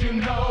you know,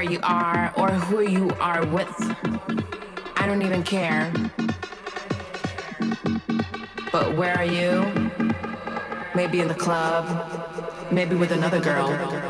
where you are or who you are with. I don't even care. But where are you? Maybe in the club, maybe with another girl.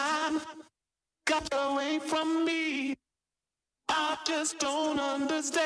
time got away from me. I just don't understand.